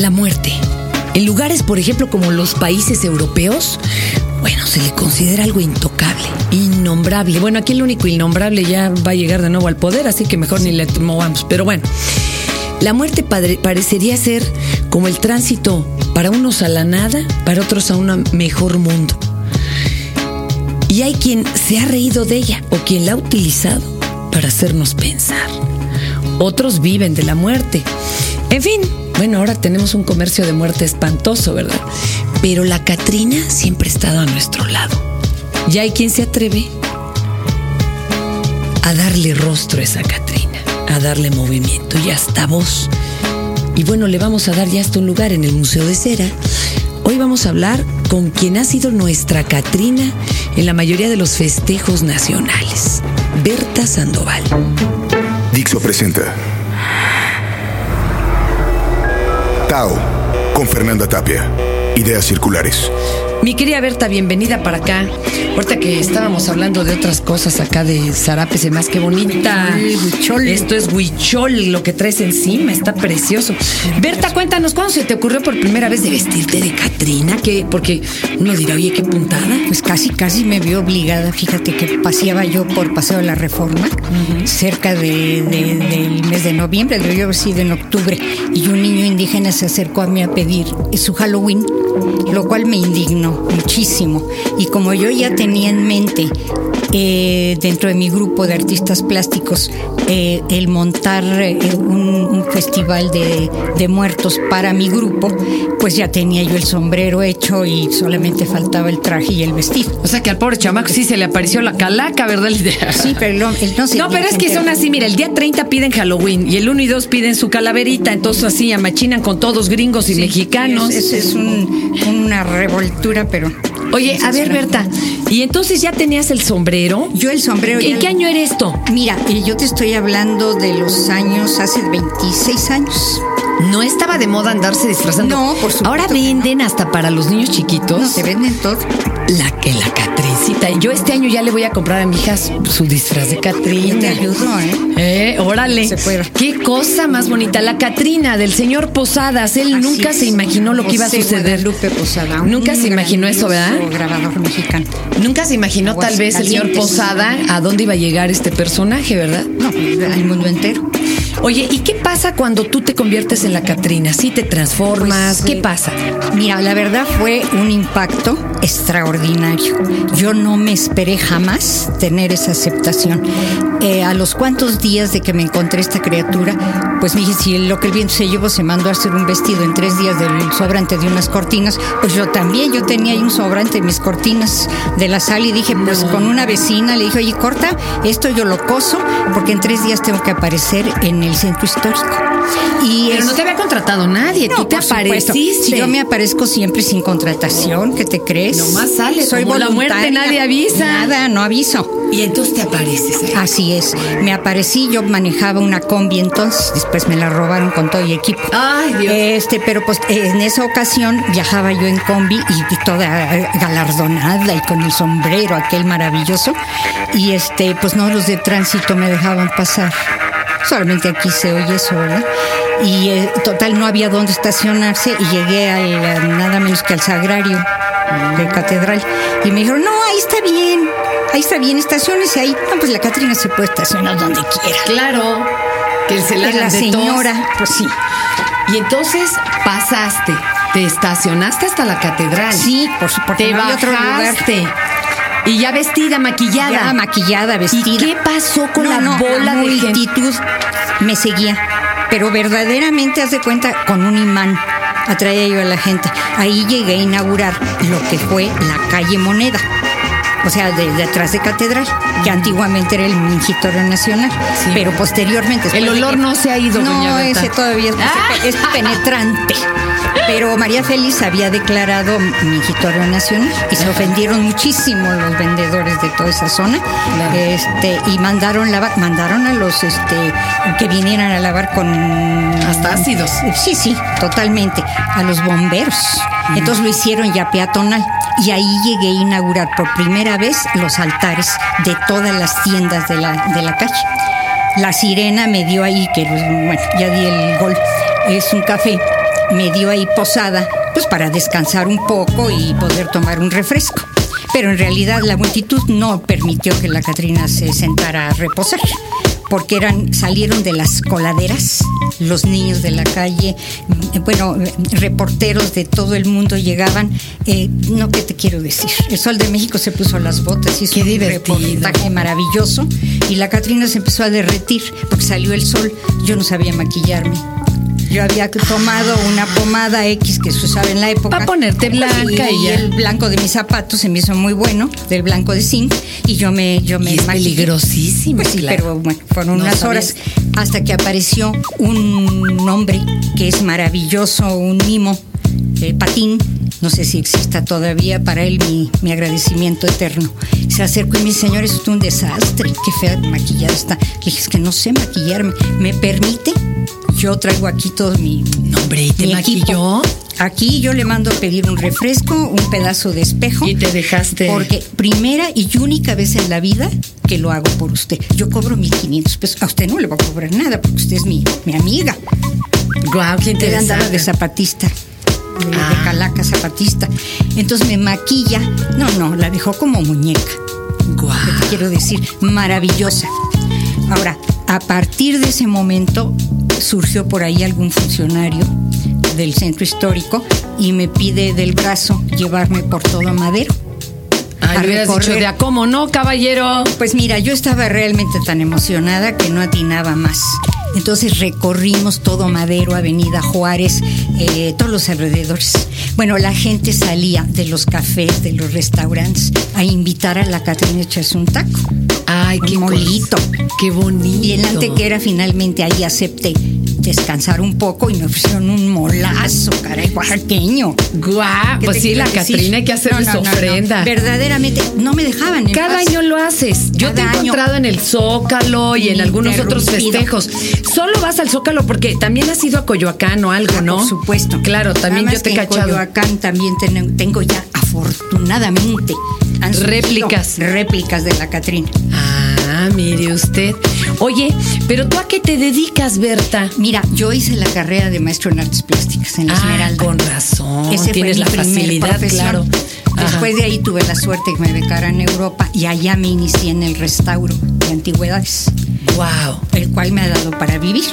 la muerte. En lugares, por ejemplo, como los países europeos, bueno, se le considera algo intocable, innombrable. Bueno, aquí el único innombrable ya va a llegar de nuevo al poder, así que mejor ni le movamos. Pero bueno, la muerte parecería ser como el tránsito para unos a la nada, para otros a un mejor mundo. Y hay quien se ha reído de ella o quien la ha utilizado para hacernos pensar. Otros viven de la muerte. En fin, bueno, ahora tenemos un comercio de muerte espantoso, ¿verdad? Pero la Catrina siempre ha estado a nuestro lado. Y hay quien se atreve a darle rostro a esa Catrina, a darle movimiento y hasta voz. Y bueno, le vamos a dar ya hasta un lugar en el Museo de Cera. Hoy vamos a hablar con quien ha sido nuestra Catrina en la mayoría de los festejos nacionales, Berta Sandoval. Dixo presenta Tao con Fernanda Tapia. Ideas circulares. Mi querida Berta, bienvenida para acá. Ahorita que estábamos hablando de otras cosas acá de zarapes y más, qué bonita. Huichol. Esto es huichol, lo que traes encima, está precioso. Berta, cuéntanos, ¿cuándo se te ocurrió por primera vez de vestirte de Catrina? ¿Qué? Porque uno dirá, oye, qué puntada. Pues casi, casi me vio obligada. Fíjate que paseaba yo por Paseo de la Reforma, cerca de, del mes de noviembre, debió haber sido en octubre, y un niño indígena se acercó a mí a pedir su Halloween, lo cual me indignó muchísimo. Y como yo ya tenía en mente eh, dentro de mi grupo de artistas plásticos eh, el montar eh, un, festival de, de, muertos para mi grupo, pues ya tenía yo el sombrero hecho y solamente faltaba el traje y el vestido. O sea que al pobre chamaco sí se le apareció la calaca, ¿verdad? Sí, pero él no se No, pero es que son así, mira, el día 30 piden Halloween y el 1 y 2 piden su calaverita, entonces así amachinan con todos gringos y mexicanos. Es, es, una revoltura, pero... Oye, a ver, Berta, ¿y entonces ya tenías el sombrero? Yo el sombrero. ¿En qué año era esto? Mira, yo te estoy hablando de los años, hace 26 años. No estaba de moda andarse disfrazando. No, por supuesto. Ahora venden hasta para los niños chiquitos. No, se venden todo. La que la Catrincita. Yo este año ya le voy a comprar a mi hija su, disfraz de Catrina. te ayudo, ¿eh? Eh, órale. Se puede. Qué cosa más bonita. La Catrina del señor Posadas. Él nunca se imaginó lo que iba a suceder. Lupe Posada. Nunca se imaginó eso, ¿verdad? grabador mexicano. Nunca se imaginó tal vez el señor Posada a dónde iba a llegar este personaje, ¿verdad? No, al mundo entero. Oye, ¿y qué pasa cuando tú te conviertes en la Catrina? ¿Sí te transformas? Pues, ¿Qué pasa? Mira, la verdad fue un impacto extraordinario. Yo no me esperé jamás tener esa aceptación. Eh, a los cuantos días de que me encontré esta criatura, pues me dije, si lo que el viento se llevó se mandó a hacer un vestido en tres días del sobrante de unas cortinas, pues yo también, yo tenía ahí un sobrante de mis cortinas de la sala y dije, pues con una vecina le dije, oye, corta, esto yo lo coso porque en tres días tengo que aparecer en el centro histórico. Y Pero no te había contratado nadie, tú te apareciste. Si yo me aparezco siempre sin contratación, ¿qué te crees? Nomás sale, soy Como la muerte, nadie avisa. Nada, no aviso. Y entonces te apareces. ¿eh? Así es. Me aparecí, yo manejaba una combi entonces, después me la robaron con todo el equipo. Ay, Dios. Este, pero pues en esa ocasión viajaba yo en combi y toda galardonada y con el sombrero aquel maravilloso. Y este, pues no los de tránsito me dejaban pasar. Solamente aquí se oye eso, ¿verdad? Y eh, total no había dónde estacionarse y llegué al, nada menos que al sagrario de catedral y me dijeron, no, ahí está bien, ahí está bien, estaciones ahí. No, pues la Catrina se puede estacionar donde quiera. Claro, que se la, la señora, pues sí. Y entonces pasaste, te estacionaste hasta la catedral. Sí, por supuesto. Te no otro lugar. Y ya vestida, maquillada. Ya maquillada, vestida. ¿Y qué pasó con la bola de multitud? Me seguía. Pero verdaderamente, haz de cuenta, con un imán atraía yo a la gente. Ahí llegué a inaugurar lo que fue la calle Moneda. O sea, de, detrás de Catedral, que antiguamente era el Mingitorio Nacional, pero posteriormente... El olor no se ha ido, No, ese todavía es ¡Ah! penetrante. Pero María Félix había declarado mingitorio nacional y se ofendieron muchísimo los vendedores de toda esa zona. Este, y mandaron lavar, mandaron a los este que vinieran a lavar con hasta ácidos. Sí, sí, totalmente. A los bomberos. Entonces lo hicieron ya peatonal. Y ahí llegué a inaugurar por primera vez los altares de todas las tiendas de la, de la calle. La sirena me dio ahí, que ya di el gol. Es un café me dio ahí posada, pues para descansar un poco y poder tomar un refresco. Pero en realidad la multitud no permitió que la Catrina se sentara a reposar porque eran salieron de las coladeras los niños de la calle mm, bueno reporteros de todo el mundo llegaban eh, no qué te quiero decir el Sol de México se puso las botas y hizo Qué un reportaje maravilloso y la Catrina se empezó a derretir porque salió el sol. Yo no sabía maquillarme yo había tomado una pomada X que se usaba en la época. Pa' ponerte blanca y el blanco de mis zapatos se me hizo muy bueno, del blanco de zinc, y yo me, yo me Y es peligrosísimo, Pues sí, claro. pero bueno, fueron No unas sabías. horas hasta que apareció un hombre que es maravilloso, un mimo, eh, patín, no sé si exista todavía, para él mi, mi agradecimiento eterno. Se acercó y me dice, señor, esto es un desastre, qué fea maquillada está. Le dije, es que no sé maquillarme, ¿me permite? Yo traigo aquí todo mi, No, hombre, ¿y te mi maquilló? equipo. Aquí yo le mando a pedir un refresco, un pedazo de espejo. Y te dejaste. Porque primera y única vez en la vida que lo hago por usted. Yo cobro 1500 pesos. A usted no le va a cobrar nada porque usted es mi, mi amiga. Guau, qué Usted andaba interesante. de zapatista. De, de Ah. calaca zapatista. Entonces me maquilla. No, no, la dejó como muñeca. Guau. ¿Qué te quiero decir? Maravillosa. Ahora, a partir de ese momento surgió por ahí algún funcionario del centro histórico y me pide del brazo llevarme por todo Madero. Ay, a le hubieras dicho de a cómo no, caballero. Pues mira, yo estaba realmente tan emocionada que no atinaba más. Entonces recorrimos todo Madero, Avenida Juárez, eh, todos los alrededores. Bueno, la gente salía de los cafés, de los restaurantes, a invitar a la Catrina a echarse un taco. Ay, qué Un molito. cosa. Qué bonito. Y en la antequera finalmente ahí acepté descansar un poco y me ofrecieron un molazo, caray, oaxaqueño. Guau, ¿Qué pues sí, la? Catrina hay que hacerle No, su no, no, no. Verdaderamente, no me dejaban. en Cada paz. año lo haces. Yo te he año. encontrado en el Zócalo y en algunos otros festejos. Solo vas al Zócalo porque también has ido a Coyoacán o algo, Ah, ¿no? Por supuesto. Claro, también yo te he que en cachado. Coyoacán también ten- tengo ya, afortunadamente, han Réplicas. Réplicas de la Catrina. Ah, mire usted. Oye, pero tú a qué te dedicas, Berta? Mira, yo hice la carrera de maestro en artes plásticas en la Ah, Esmeralda. con razón. Ese Tienes fue la mi primer facilidad, profesión. claro. Ajá. Después de ahí tuve la suerte que me becaran en Europa y allá me inicié en el restauro de antigüedades, Wow. el cual me ha dado para vivir,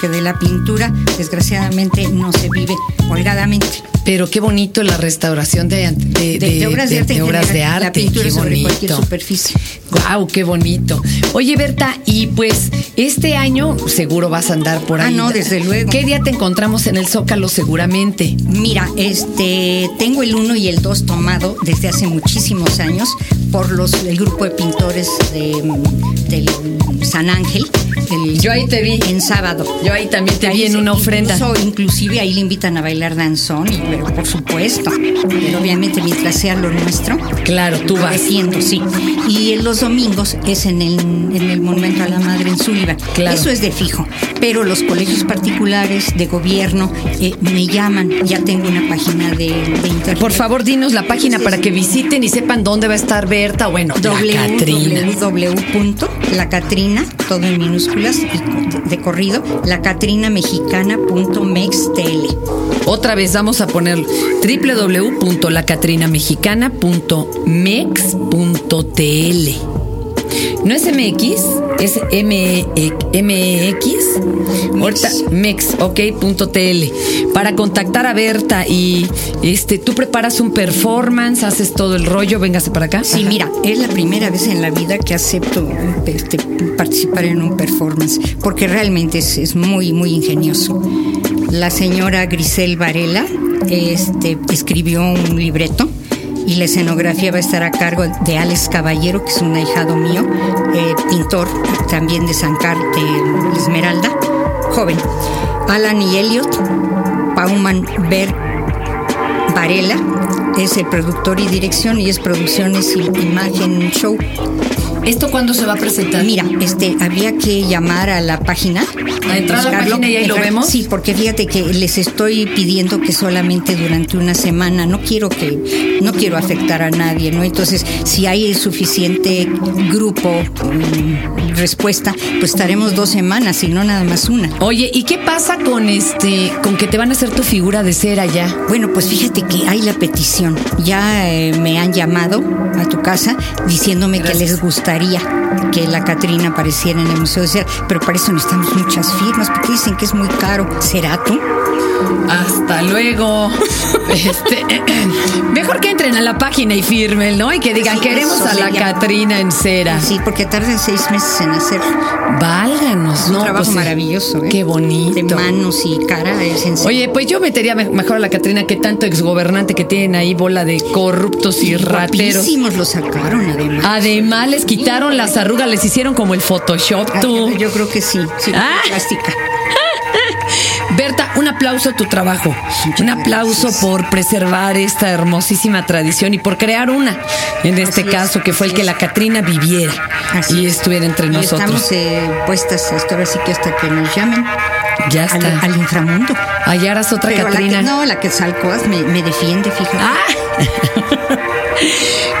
porque de la pintura, desgraciadamente, no se vive holgadamente. Pero qué bonito la restauración de, de, De, de obras de, arte, obras de La pintura qué sobre bonito. cualquier superficie. Wow, qué bonito. Oye, Berta, y pues este año seguro vas a andar por Ah, ahí. no, desde luego. ¿Qué día te encontramos en el Zócalo seguramente? Mira, este, tengo el 1 y el 2 tomado desde hace muchísimos años por los, el grupo de pintores de, del San Ángel. el- Yo ahí te vi. En sábado. Yo ahí también te Ahí vi en una ofrenda. Incluso, inclusive ahí le invitan a bailar danzón, y, pero por supuesto. Pero obviamente mientras sea lo nuestro. Claro, tú vas. defiendo, sí. Y en los domingos es en el, en el Monumento a la Madre en Sullivan. Claro. Eso es de fijo. Pero los colegios particulares de gobierno eh, me llaman. Ya tengo una página de, de internet. Por favor, dinos la página para que visiten y sepan dónde va a estar Bueno, la Catrina. www.lacatrina, todo en minúsculas y de corrido, lacatrinamexicana.mextl. Otra vez vamos a poner www.lacatrinaMexicana.mex.tl. No es MX, es MX. Ahorita Mex, ok, punto TL. Para contactar a Berta y este, tú preparas un performance, haces todo el rollo, véngase para acá. Sí, Ajá. mira, es la primera vez en la vida que acepto este, participar en un performance, porque realmente es, es muy, muy ingenioso. La señora Grisel Varela este, escribió un libreto y la escenografía va a estar a cargo de Alex Caballero, que es un ahijado mío, eh, pintor también de San Carlos de Esmeralda, joven. Alan y Elliot, Pauman Berg Varela es el productor y dirección y es producciones y imagen show. ¿Esto cuándo se va a presentar? Mira, este, había que llamar a la página. A entrar a la página y ahí lo vemos. Sí, porque fíjate que les estoy pidiendo que solamente durante una semana, no quiero que, no quiero afectar a nadie, ¿no? Entonces, si hay suficiente grupo, mm, respuesta, pues estaremos dos semanas y no nada más una. Oye, ¿y qué pasa con este, con que te van a hacer tu figura de cera ya? Bueno, pues fíjate que hay la petición. Ya eh, me han llamado a tu casa diciéndome que les María. Que la Catrina apareciera en el Museo de Cera, pero para eso necesitamos muchas firmas porque dicen que es muy caro. ¿Será tú? Hasta luego. Este, mejor que entren a la página y firmen, ¿no? Y que digan, Sí, queremos a la. Catrina en cera. Sí, porque tardan seis meses en hacer Válganos, un ¿no? trabajo pues, maravilloso. ¿eh? Qué bonito. De manos y cara. Es en serio. Oye, pues yo metería me- mejor a la Catrina que tanto exgobernante que tienen ahí, bola de corruptos y rateros. Guapísimos lo sacaron además. Además, les quitaron las arrugas, les hicieron como el Photoshop, tú. Yo creo que sí. sí Ah. plástica. Berta, un aplauso a tu trabajo. Un aplauso por preservar esta hermosísima tradición y por crear una, en este Así es, caso, que fue el que es. la Catrina viviera Así y es. estuviera entre Y nosotros. Estamos eh, puestas hasta ahora sí que hasta que nos llamen. Ya está. al inframundo. Allá harás otra Pero la Catrina. que, no, la que Salcoas me, me defiende, fíjate. Ah.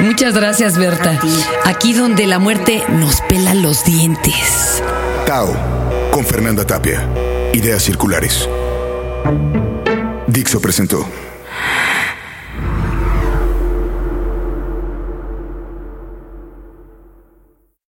Muchas gracias, Berta. Aquí donde la muerte nos pela los dientes. Tao, con Fernanda Tapia. Ideas circulares. Dixo presentó